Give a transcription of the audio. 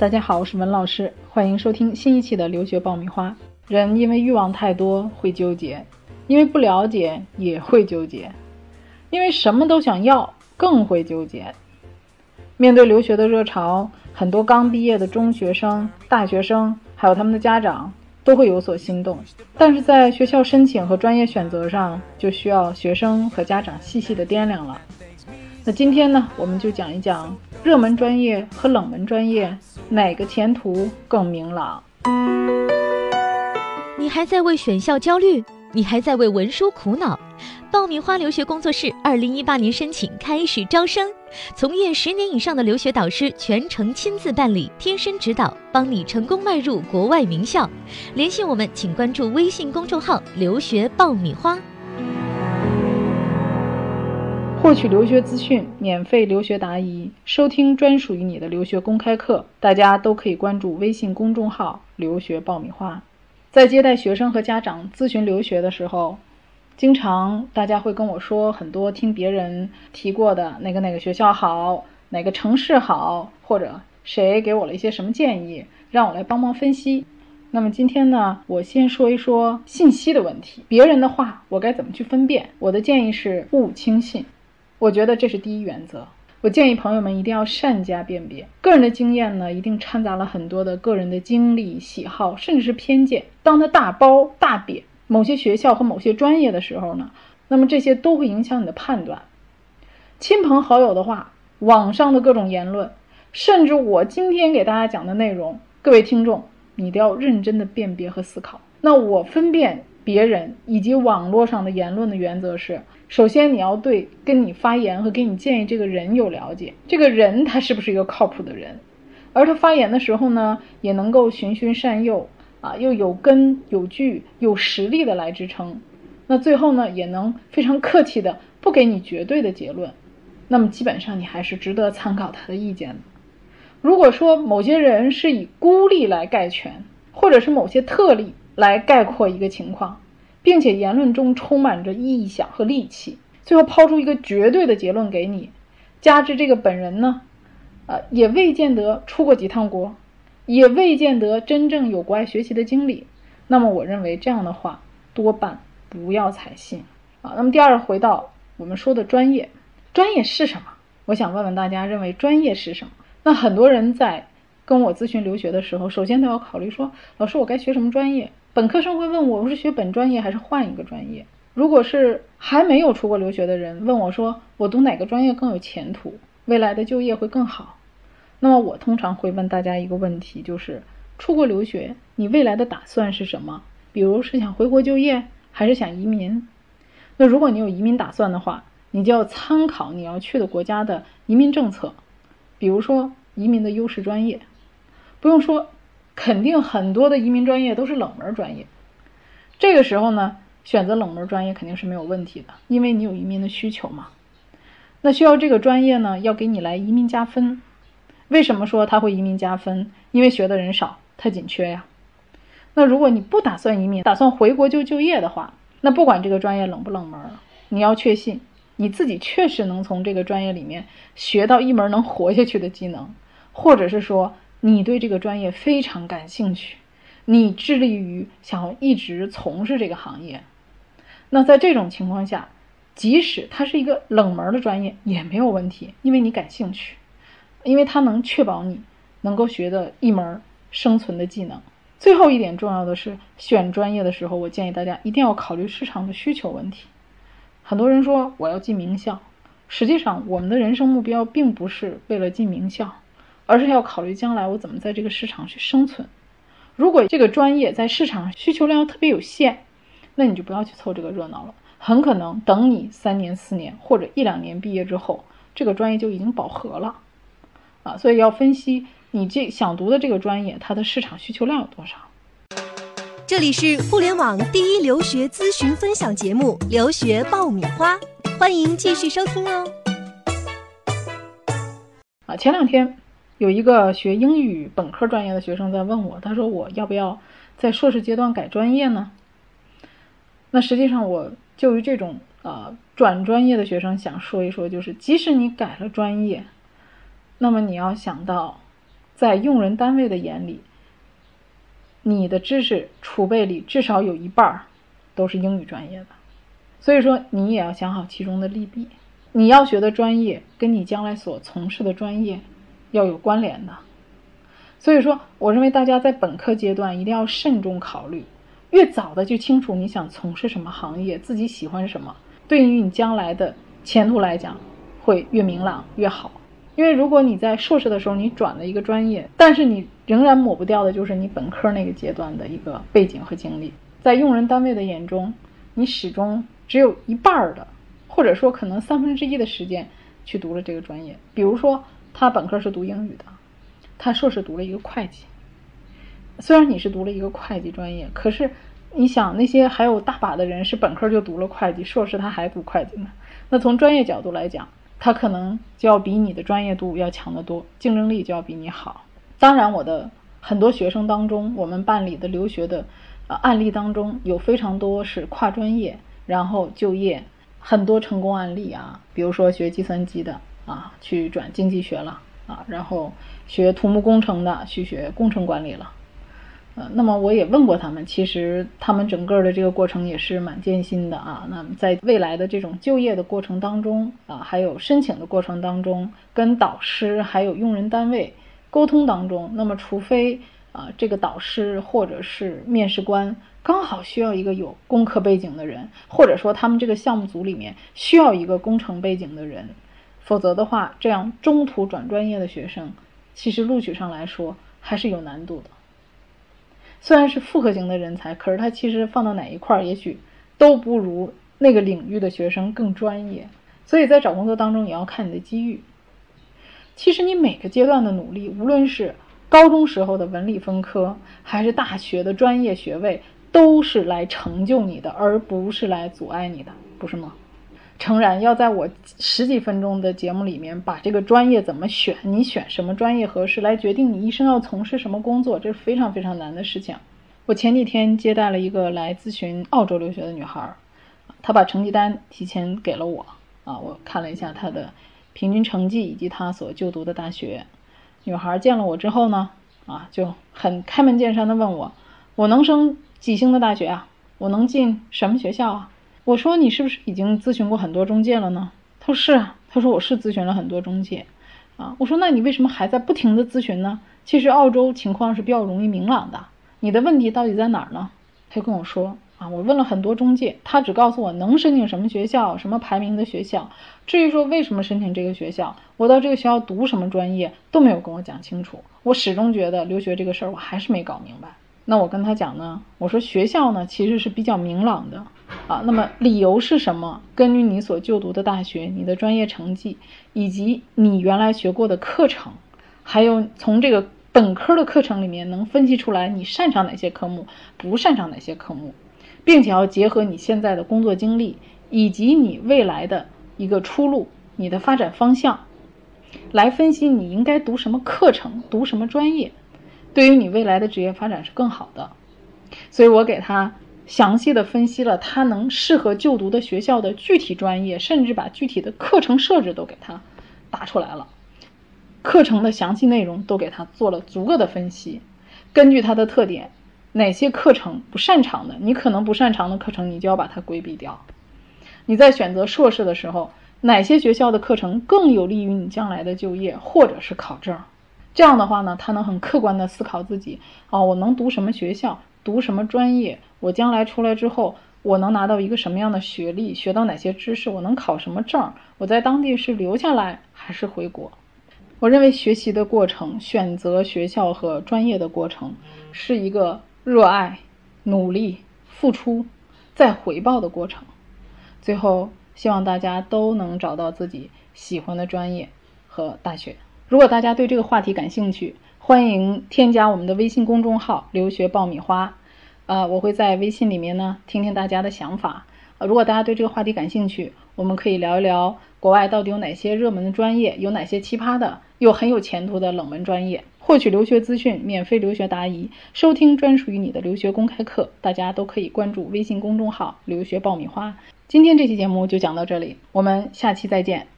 大家好，我是文老师，欢迎收听新一期的留学爆米花。人因为欲望太多会纠结，因为不了解也会纠结，因为什么都想要更会纠结。面对留学的热潮，很多刚毕业的中学生、大学生，还有他们的家长都会有所心动。但是在学校申请和专业选择上，就需要学生和家长细细的掂量了。那今天呢，我们就讲一讲热门专业和冷门专业哪个前途更明朗。你还在为选校焦虑？你还在为文书苦恼？爆米花留学工作室二零一八年申请开始招生，从业十年以上的留学导师全程亲自办理，贴身指导，帮你成功迈入国外名校。联系我们，请关注微信公众号“留学爆米花”。获取留学资讯，免费留学答疑，收听专属于你的留学公开课，大家都可以关注微信公众号“留学爆米花”。在接待学生和家长咨询留学的时候，经常大家会跟我说很多听别人提过的哪个哪个学校好，哪个城市好，或者谁给我了一些什么建议，让我来帮忙分析。那么今天呢，我先说一说信息的问题，别人的话我该怎么去分辨？我的建议是勿轻信。我觉得这是第一原则。我建议朋友们一定要善加辨别。个人的经验呢，一定掺杂了很多的个人的经历、喜好，甚至是偏见。当他大包大贬某些学校和某些专业的时候呢，那么这些都会影响你的判断。亲朋好友的话，网上的各种言论，甚至我今天给大家讲的内容，各位听众，你都要认真的辨别和思考。那我分辨别人以及网络上的言论的原则是。首先，你要对跟你发言和给你建议这个人有了解，这个人他是不是一个靠谱的人，而他发言的时候呢，也能够循循善诱啊，又有根有据、有实力的来支撑。那最后呢，也能非常客气的不给你绝对的结论。那么基本上你还是值得参考他的意见的。如果说某些人是以孤立来概全，或者是某些特例来概括一个情况。并且言论中充满着臆想和戾气，最后抛出一个绝对的结论给你，加之这个本人呢，呃，也未见得出过几趟国，也未见得真正有国外学习的经历，那么我认为这样的话多半不要采信啊。那么第二，回到我们说的专业，专业是什么？我想问问大家，认为专业是什么？那很多人在跟我咨询留学的时候，首先都要考虑说，老师，我该学什么专业？本科生会问我，我是学本专业还是换一个专业？如果是还没有出国留学的人问我说，我读哪个专业更有前途，未来的就业会更好？那么我通常会问大家一个问题，就是出国留学，你未来的打算是什么？比如是想回国就业，还是想移民？那如果你有移民打算的话，你就要参考你要去的国家的移民政策，比如说移民的优势专业，不用说。肯定很多的移民专业都是冷门专业，这个时候呢，选择冷门专业肯定是没有问题的，因为你有移民的需求嘛。那需要这个专业呢，要给你来移民加分。为什么说他会移民加分？因为学的人少，他紧缺呀。那如果你不打算移民，打算回国就就业的话，那不管这个专业冷不冷门，你要确信你自己确实能从这个专业里面学到一门能活下去的技能，或者是说。你对这个专业非常感兴趣，你致力于想要一直从事这个行业，那在这种情况下，即使它是一个冷门的专业也没有问题，因为你感兴趣，因为它能确保你能够学的一门生存的技能。最后一点重要的是，选专业的时候，我建议大家一定要考虑市场的需求问题。很多人说我要进名校，实际上我们的人生目标并不是为了进名校。而是要考虑将来我怎么在这个市场去生存。如果这个专业在市场需求量特别有限，那你就不要去凑这个热闹了。很可能等你三年、四年或者一两年毕业之后，这个专业就已经饱和了啊。所以要分析你这想读的这个专业，它的市场需求量有多少。这里是互联网第一留学咨询分享节目《留学爆米花》，欢迎继续收听哦。啊，前两天。有一个学英语本科专业的学生在问我，他说我要不要在硕士阶段改专业呢？那实际上我就于这种呃转专业的学生想说一说，就是即使你改了专业，那么你要想到，在用人单位的眼里，你的知识储备里至少有一半儿都是英语专业的，所以说你也要想好其中的利弊。你要学的专业跟你将来所从事的专业要有关联的，所以说我认为大家在本科阶段一定要慎重考虑，越早的就清楚你想从事什么行业，自己喜欢什么，对于你将来的前途来讲会越明朗越好。因为如果你在硕士的时候你转了一个专业，但是你仍然抹不掉的就是你本科那个阶段的一个背景和经历，在用人单位的眼中，你始终只有一半儿的。或者说，可能三分之一的时间去读了这个专业。比如说，他本科是读英语的，他硕士读了一个会计。虽然你是读了一个会计专业，可是你想，那些还有大把的人是本科就读了会计，硕士他还读会计呢。那从专业角度来讲，他可能就要比你的专业度要强得多，竞争力就要比你好。当然，我的很多学生当中，我们办理的留学的呃案例当中，有非常多是跨专业然后就业。很多成功案例啊，比如说学计算机的啊，去转经济学了啊，然后学土木工程的去学工程管理了，呃，那么我也问过他们，其实他们整个的这个过程也是蛮艰辛的啊。那么在未来的这种就业的过程当中啊，还有申请的过程当中，跟导师还有用人单位沟通当中，那么除非啊这个导师或者是面试官。刚好需要一个有工科背景的人，或者说他们这个项目组里面需要一个工程背景的人，否则的话，这样中途转专业的学生，其实录取上来说还是有难度的。虽然是复合型的人才，可是他其实放到哪一块儿，也许都不如那个领域的学生更专业。所以在找工作当中，也要看你的机遇。其实你每个阶段的努力，无论是高中时候的文理分科，还是大学的专业学位。都是来成就你的，而不是来阻碍你的，不是吗？诚然，要在我十几分钟的节目里面把这个专业怎么选，你选什么专业合适，来决定你一生要从事什么工作，这是非常非常难的事情。我前几天接待了一个来咨询澳洲留学的女孩，她把成绩单提前给了我啊，我看了一下她的平均成绩以及她所就读的大学。女孩见了我之后呢，啊，就很开门见山的问我，我能升？几星的大学啊？我能进什么学校啊？我说你是不是已经咨询过很多中介了呢？他说是啊。他说我是咨询了很多中介，啊，我说那你为什么还在不停的咨询呢？其实澳洲情况是比较容易明朗的。你的问题到底在哪儿呢？他就跟我说啊，我问了很多中介，他只告诉我能申请什么学校，什么排名的学校。至于说为什么申请这个学校，我到这个学校读什么专业都没有跟我讲清楚。我始终觉得留学这个事儿我还是没搞明白。那我跟他讲呢，我说学校呢其实是比较明朗的，啊，那么理由是什么？根据你所就读的大学、你的专业成绩，以及你原来学过的课程，还有从这个本科的课程里面能分析出来你擅长哪些科目，不擅长哪些科目，并且要结合你现在的工作经历以及你未来的一个出路、你的发展方向，来分析你应该读什么课程、读什么专业。对于你未来的职业发展是更好的，所以我给他详细的分析了他能适合就读的学校的具体专业，甚至把具体的课程设置都给他打出来了，课程的详细内容都给他做了足够的分析。根据他的特点，哪些课程不擅长的，你可能不擅长的课程，你就要把它规避掉。你在选择硕士的时候，哪些学校的课程更有利于你将来的就业或者是考证？这样的话呢，他能很客观的思考自己啊，我能读什么学校，读什么专业，我将来出来之后，我能拿到一个什么样的学历，学到哪些知识，我能考什么证，我在当地是留下来还是回国？我认为学习的过程，选择学校和专业的过程，是一个热爱、努力、付出再回报的过程。最后，希望大家都能找到自己喜欢的专业和大学。如果大家对这个话题感兴趣，欢迎添加我们的微信公众号“留学爆米花”。呃，我会在微信里面呢听听大家的想法。呃，如果大家对这个话题感兴趣，我们可以聊一聊国外到底有哪些热门的专业，有哪些奇葩的又很有前途的冷门专业。获取留学资讯，免费留学答疑，收听专属于你的留学公开课，大家都可以关注微信公众号“留学爆米花”。今天这期节目就讲到这里，我们下期再见。